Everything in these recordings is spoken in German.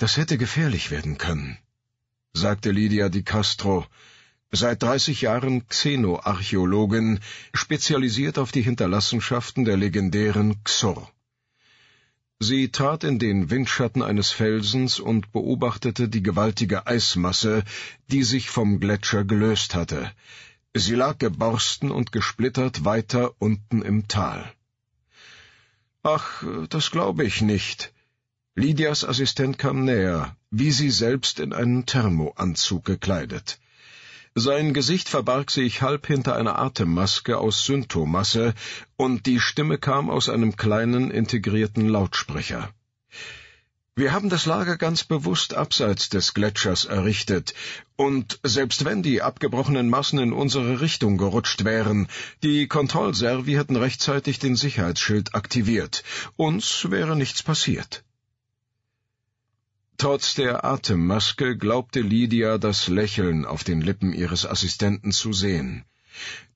Das hätte gefährlich werden können, sagte Lydia di Castro, seit dreißig Jahren Xenoarchäologin, spezialisiert auf die Hinterlassenschaften der legendären Xor. Sie trat in den Windschatten eines Felsens und beobachtete die gewaltige Eismasse, die sich vom Gletscher gelöst hatte. Sie lag geborsten und gesplittert weiter unten im Tal. Ach, das glaube ich nicht. Lydias Assistent kam näher, wie sie selbst in einen Thermoanzug gekleidet. Sein Gesicht verbarg sich halb hinter einer Atemmaske aus Synthomasse, und die Stimme kam aus einem kleinen integrierten Lautsprecher. Wir haben das Lager ganz bewusst abseits des Gletschers errichtet, und selbst wenn die abgebrochenen Massen in unsere Richtung gerutscht wären, die Kontrollservi hätten rechtzeitig den Sicherheitsschild aktiviert. Uns wäre nichts passiert. Trotz der Atemmaske glaubte Lydia das Lächeln auf den Lippen ihres Assistenten zu sehen.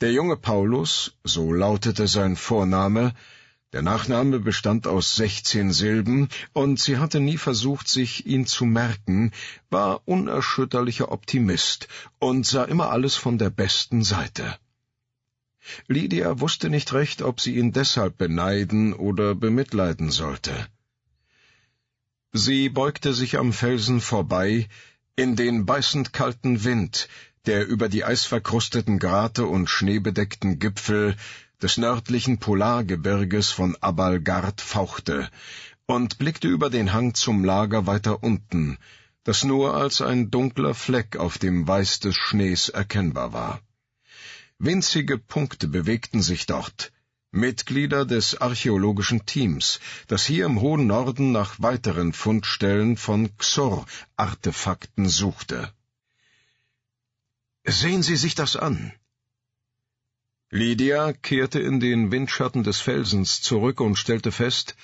Der junge Paulus, so lautete sein Vorname, der Nachname bestand aus sechzehn Silben, und sie hatte nie versucht, sich ihn zu merken, war unerschütterlicher Optimist und sah immer alles von der besten Seite. Lydia wusste nicht recht, ob sie ihn deshalb beneiden oder bemitleiden sollte. Sie beugte sich am Felsen vorbei, in den beißend kalten Wind, der über die eisverkrusteten Grate und schneebedeckten Gipfel des nördlichen Polargebirges von Abalgard fauchte, und blickte über den Hang zum Lager weiter unten, das nur als ein dunkler Fleck auf dem Weiß des Schnees erkennbar war. Winzige Punkte bewegten sich dort, Mitglieder des archäologischen Teams, das hier im hohen Norden nach weiteren Fundstellen von Xor-Artefakten suchte. Sehen Sie sich das an. Lydia kehrte in den Windschatten des Felsens zurück und stellte fest,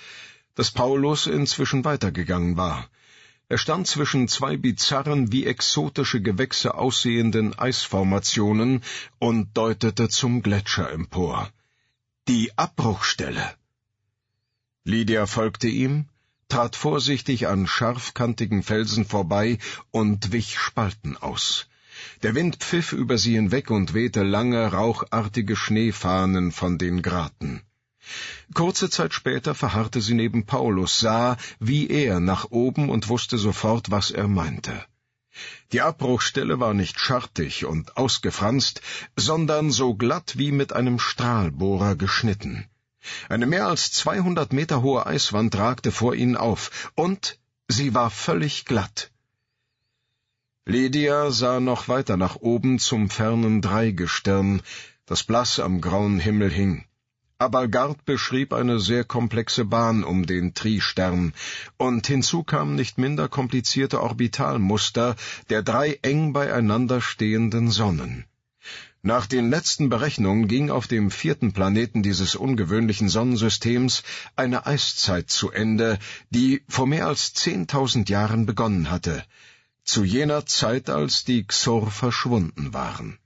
dass Paulus inzwischen weitergegangen war. Er stand zwischen zwei bizarren, wie exotische Gewächse aussehenden Eisformationen und deutete zum Gletscher empor. Die Abbruchstelle. Lydia folgte ihm, trat vorsichtig an scharfkantigen Felsen vorbei und wich Spalten aus. Der Wind pfiff über sie hinweg und wehte lange, rauchartige Schneefahnen von den Graten. Kurze Zeit später verharrte sie neben Paulus, sah, wie er, nach oben und wusste sofort, was er meinte. Die Abbruchstelle war nicht schartig und ausgefranst, sondern so glatt wie mit einem Strahlbohrer geschnitten. Eine mehr als zweihundert Meter hohe Eiswand ragte vor ihnen auf, und sie war völlig glatt. Lydia sah noch weiter nach oben zum fernen Dreigestirn, das blass am grauen Himmel hing. Abalgard beschrieb eine sehr komplexe Bahn um den Tri-Stern, und hinzu kamen nicht minder komplizierte Orbitalmuster der drei eng beieinander stehenden Sonnen. Nach den letzten Berechnungen ging auf dem vierten Planeten dieses ungewöhnlichen Sonnensystems eine Eiszeit zu Ende, die vor mehr als zehntausend Jahren begonnen hatte, zu jener Zeit, als die Xor verschwunden waren.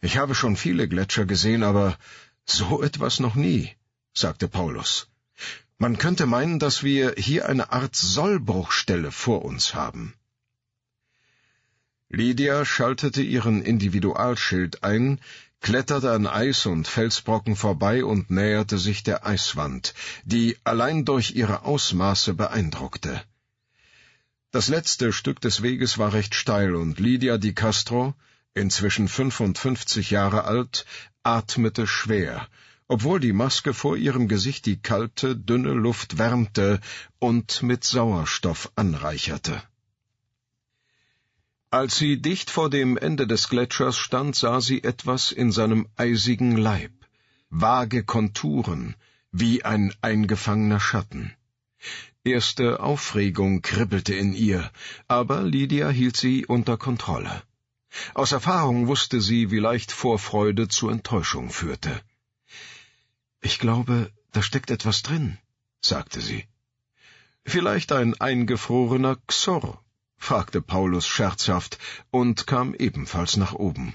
Ich habe schon viele Gletscher gesehen, aber so etwas noch nie, sagte Paulus. Man könnte meinen, dass wir hier eine Art Sollbruchstelle vor uns haben. Lydia schaltete ihren Individualschild ein, kletterte an Eis und Felsbrocken vorbei und näherte sich der Eiswand, die allein durch ihre Ausmaße beeindruckte. Das letzte Stück des Weges war recht steil und Lydia di Castro, inzwischen fünfundfünfzig Jahre alt, atmete schwer, obwohl die Maske vor ihrem Gesicht die kalte, dünne Luft wärmte und mit Sauerstoff anreicherte. Als sie dicht vor dem Ende des Gletschers stand, sah sie etwas in seinem eisigen Leib, vage Konturen, wie ein eingefangener Schatten. Erste Aufregung kribbelte in ihr, aber Lydia hielt sie unter Kontrolle. Aus Erfahrung wusste sie, wie leicht Vorfreude zu Enttäuschung führte. Ich glaube, da steckt etwas drin, sagte sie. Vielleicht ein eingefrorener Xor, fragte Paulus scherzhaft und kam ebenfalls nach oben.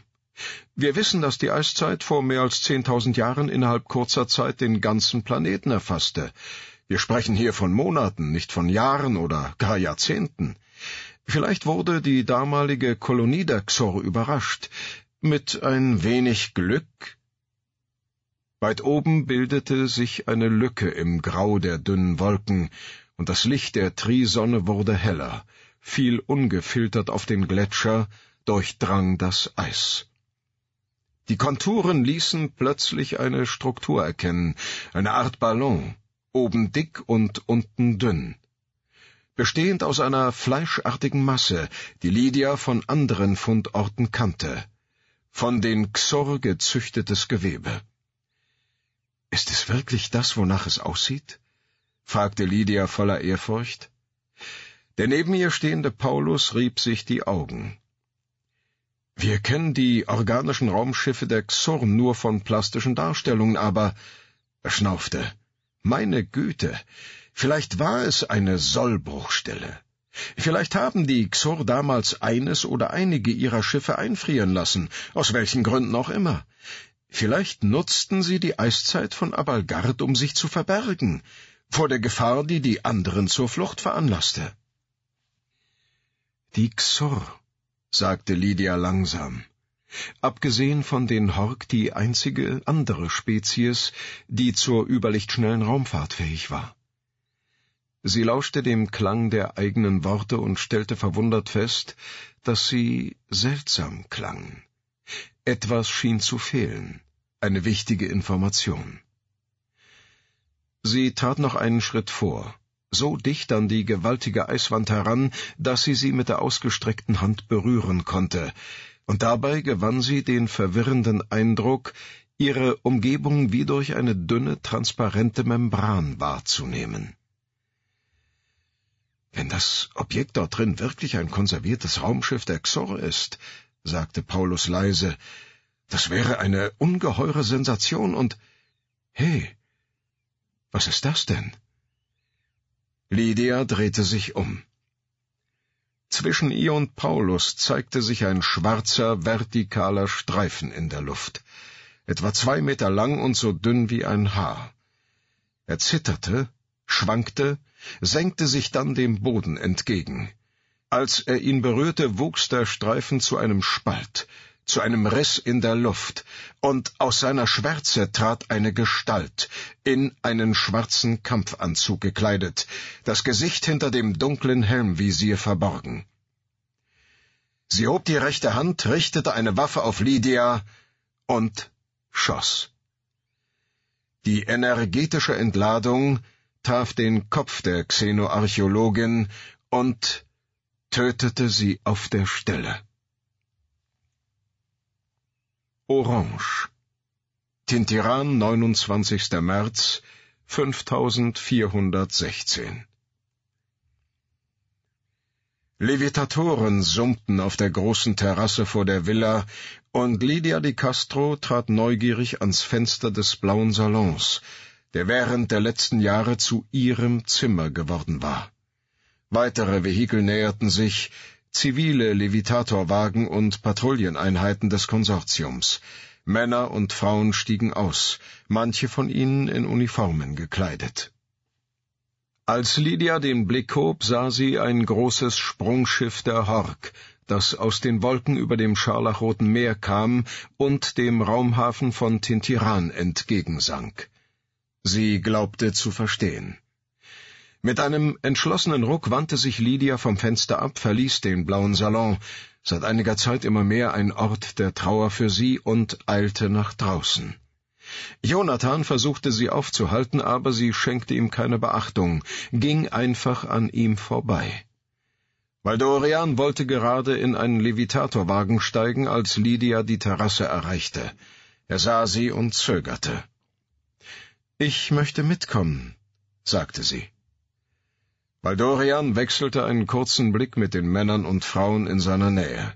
Wir wissen, dass die Eiszeit vor mehr als zehntausend Jahren innerhalb kurzer Zeit den ganzen Planeten erfasste. Wir sprechen hier von Monaten, nicht von Jahren oder gar Jahrzehnten. Vielleicht wurde die damalige Kolonie der Xor überrascht. Mit ein wenig Glück Weit oben bildete sich eine Lücke im Grau der dünnen Wolken, und das Licht der Trisonne wurde heller, fiel ungefiltert auf den Gletscher, durchdrang das Eis. Die Konturen ließen plötzlich eine Struktur erkennen, eine Art Ballon, oben dick und unten dünn. Bestehend aus einer fleischartigen Masse, die Lydia von anderen Fundorten kannte. Von den Xor gezüchtetes Gewebe. Ist es wirklich das, wonach es aussieht? fragte Lydia voller Ehrfurcht. Der neben ihr stehende Paulus rieb sich die Augen. Wir kennen die organischen Raumschiffe der Xorn nur von plastischen Darstellungen, aber er schnaufte. Meine Güte, vielleicht war es eine Sollbruchstelle. Vielleicht haben die Xor damals eines oder einige ihrer Schiffe einfrieren lassen, aus welchen Gründen auch immer. Vielleicht nutzten sie die Eiszeit von Abalgard, um sich zu verbergen, vor der Gefahr, die die anderen zur Flucht veranlasste. Die Xor, sagte Lydia langsam. Abgesehen von den Hork die einzige andere Spezies, die zur überlichtschnellen Raumfahrt fähig war. Sie lauschte dem Klang der eigenen Worte und stellte verwundert fest, dass sie seltsam klangen. Etwas schien zu fehlen, eine wichtige Information. Sie tat noch einen Schritt vor, so dicht an die gewaltige Eiswand heran, dass sie sie mit der ausgestreckten Hand berühren konnte, und dabei gewann sie den verwirrenden Eindruck, ihre Umgebung wie durch eine dünne, transparente Membran wahrzunehmen. Wenn das Objekt dort drin wirklich ein konserviertes Raumschiff der Xor ist, sagte Paulus leise, das wäre eine ungeheure Sensation und... Hey, was ist das denn? Lydia drehte sich um. Zwischen ihr und Paulus zeigte sich ein schwarzer, vertikaler Streifen in der Luft, etwa zwei Meter lang und so dünn wie ein Haar. Er zitterte, schwankte, senkte sich dann dem Boden entgegen. Als er ihn berührte, wuchs der Streifen zu einem Spalt, zu einem Riss in der Luft, und aus seiner Schwärze trat eine Gestalt, in einen schwarzen Kampfanzug gekleidet, das Gesicht hinter dem dunklen Helmvisier verborgen. Sie hob die rechte Hand, richtete eine Waffe auf Lydia und schoss. Die energetische Entladung traf den Kopf der Xenoarchäologin und tötete sie auf der Stelle. Orange Tintiran, 29. März 5416 Levitatoren summten auf der großen Terrasse vor der Villa, und Lydia di Castro trat neugierig ans Fenster des blauen Salons, der während der letzten Jahre zu ihrem Zimmer geworden war. Weitere Vehikel näherten sich, zivile Levitatorwagen und Patrouilleneinheiten des Konsortiums. Männer und Frauen stiegen aus, manche von ihnen in Uniformen gekleidet. Als Lydia den Blick hob, sah sie ein großes Sprungschiff der Hork, das aus den Wolken über dem scharlachroten Meer kam und dem Raumhafen von Tintiran entgegensank. Sie glaubte zu verstehen. Mit einem entschlossenen Ruck wandte sich Lydia vom Fenster ab, verließ den blauen Salon, seit einiger Zeit immer mehr ein Ort der Trauer für sie, und eilte nach draußen. Jonathan versuchte sie aufzuhalten, aber sie schenkte ihm keine Beachtung, ging einfach an ihm vorbei. Valdorian wollte gerade in einen Levitatorwagen steigen, als Lydia die Terrasse erreichte. Er sah sie und zögerte. Ich möchte mitkommen, sagte sie. Baldorian wechselte einen kurzen Blick mit den Männern und Frauen in seiner Nähe.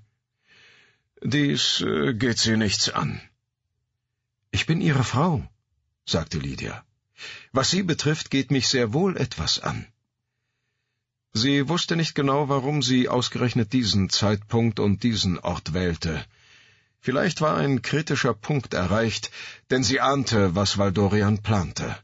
Dies äh, geht Sie nichts an. Ich bin Ihre Frau, sagte Lydia. Was Sie betrifft, geht mich sehr wohl etwas an. Sie wusste nicht genau, warum sie ausgerechnet diesen Zeitpunkt und diesen Ort wählte. Vielleicht war ein kritischer Punkt erreicht, denn sie ahnte, was Valdorian plante.